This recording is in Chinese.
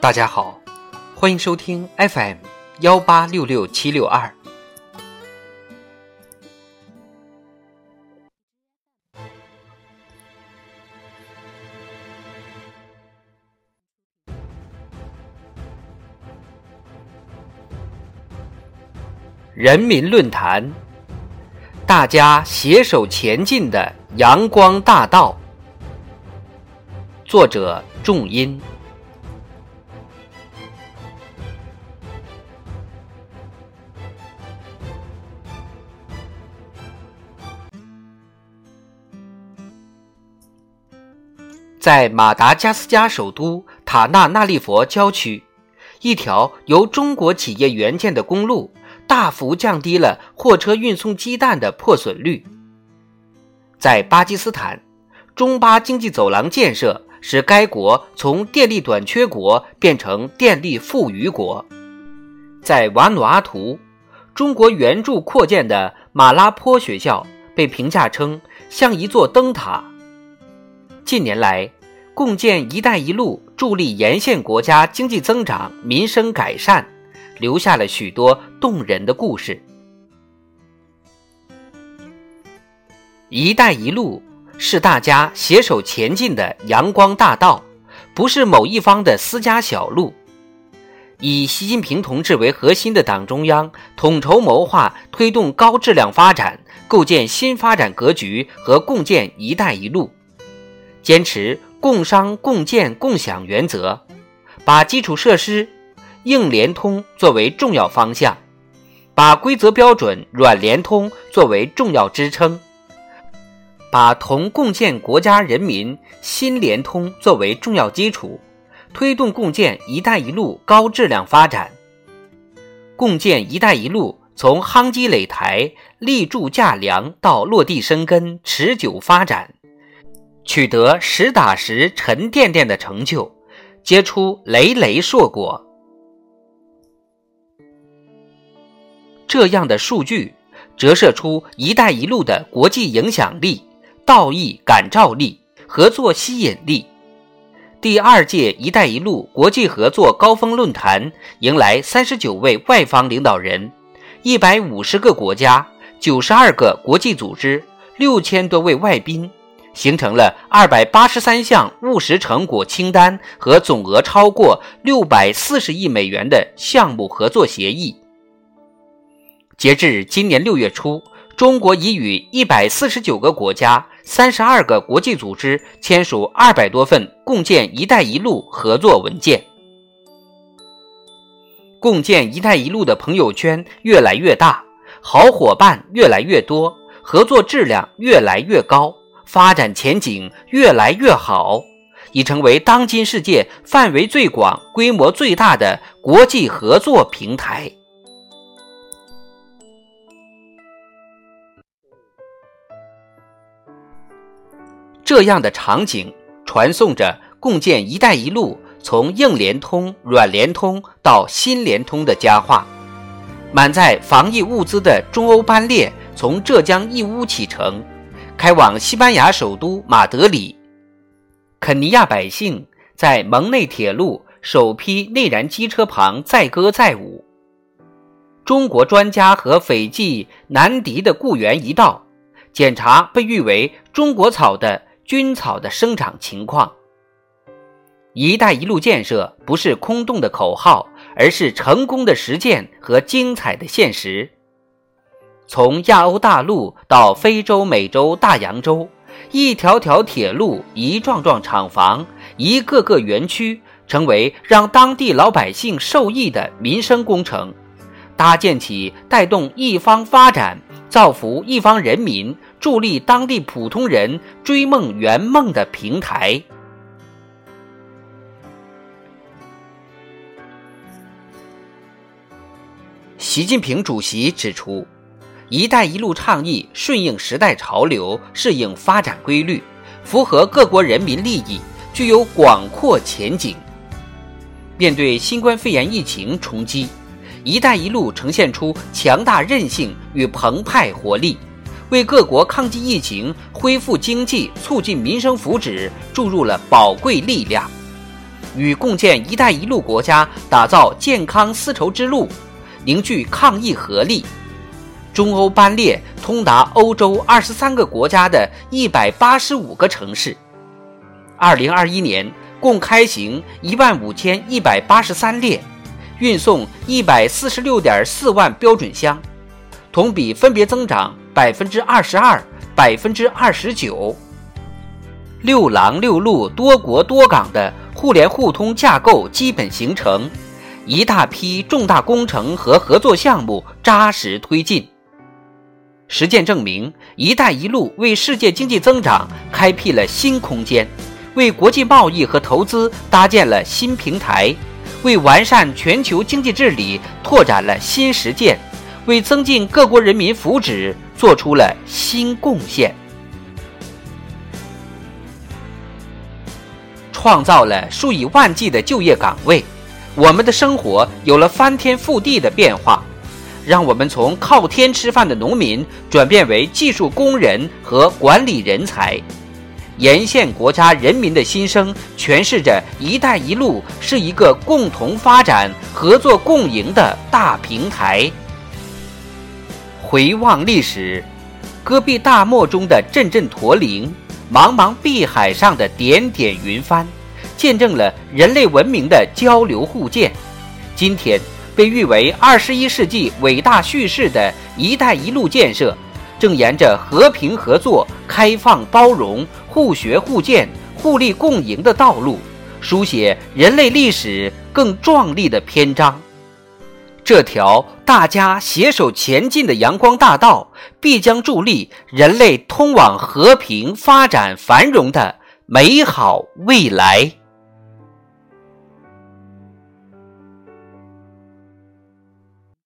大家好，欢迎收听 FM 幺八六六七六二。人民论坛，大家携手前进的阳光大道。作者：仲音。在马达加斯加首都塔纳纳利佛郊区，一条由中国企业援建的公路大幅降低了货车运送鸡蛋的破损率。在巴基斯坦，中巴经济走廊建设使该国从电力短缺国变成电力富余国。在瓦努阿图，中国援助扩建的马拉坡学校被评价称像一座灯塔。近年来，共建“一带一路”助力沿线国家经济增长、民生改善，留下了许多动人的故事。“一带一路”是大家携手前进的阳光大道，不是某一方的私家小路。以习近平同志为核心的党中央，统筹谋划推动高质量发展，构建新发展格局和共建“一带一路”。坚持共商共建共享原则，把基础设施硬联通作为重要方向，把规则标准软联通作为重要支撑，把同共建国家人民心联通作为重要基础，推动共建“一带一路”高质量发展。共建“一带一路”从夯基垒台、立柱架梁到落地生根、持久发展。取得实打实、沉甸甸的成就，结出累累硕果。这样的数据折射出“一带一路”的国际影响力、道义感召力、合作吸引力。第二届“一带一路”国际合作高峰论坛迎来三十九位外方领导人，一百五十个国家、九十二个国际组织、六千多位外宾。形成了二百八十三项务实成果清单和总额超过六百四十亿美元的项目合作协议。截至今年六月初，中国已与一百四十九个国家、三十二个国际组织签署二百多份共建“一带一路”合作文件。共建“一带一路”的朋友圈越来越大，好伙伴越来越多，合作质量越来越高。发展前景越来越好，已成为当今世界范围最广、规模最大的国际合作平台。这样的场景传送着共建“一带一路”从硬联通、软联通到新联通的佳话。满载防疫物资的中欧班列从浙江义乌启程。开往西班牙首都马德里，肯尼亚百姓在蒙内铁路首批内燃机车旁载歌载舞。中国专家和斐济南迪的雇员一道，检查被誉为“中国草”的菌草的生长情况。“一带一路”建设不是空洞的口号，而是成功的实践和精彩的现实。从亚欧大陆到非洲、美洲、大洋洲，一条条铁路、一幢幢厂房、一个个园区，成为让当地老百姓受益的民生工程，搭建起带动一方发展、造福一方人民、助力当地普通人追梦圆梦的平台。习近平主席指出。“一带一路”倡议顺应时代潮流，适应发展规律，符合各国人民利益，具有广阔前景。面对新冠肺炎疫情冲击，“一带一路”呈现出强大韧性与澎湃活力，为各国抗击疫情、恢复经济、促进民生福祉注入了宝贵力量。与共建“一带一路”国家打造健康丝绸之路，凝聚抗疫合力。中欧班列通达欧洲二十三个国家的一百八十五个城市。二零二一年共开行一万五千一百八十三列，运送一百四十六点四万标准箱，同比分别增长百分之二十二、百分之二十九。六廊六路、多国多港的互联互通架构基本形成，一大批重大工程和合作项目扎实推进。实践证明，“一带一路”为世界经济增长开辟了新空间，为国际贸易和投资搭建了新平台，为完善全球经济治理拓展了新实践，为增进各国人民福祉做出了新贡献，创造了数以万计的就业岗位，我们的生活有了翻天覆地的变化。让我们从靠天吃饭的农民转变为技术工人和管理人才，沿线国家人民的心声诠释着“一带一路”是一个共同发展、合作共赢的大平台。回望历史，戈壁大漠中的阵阵驼铃，茫茫碧海上的点点云帆，见证了人类文明的交流互鉴。今天。被誉为二十一世纪伟大叙事的一带一路建设，正沿着和平合作、开放包容、互学互鉴、互利共赢的道路，书写人类历史更壮丽的篇章。这条大家携手前进的阳光大道，必将助力人类通往和平、发展、繁荣的美好未来。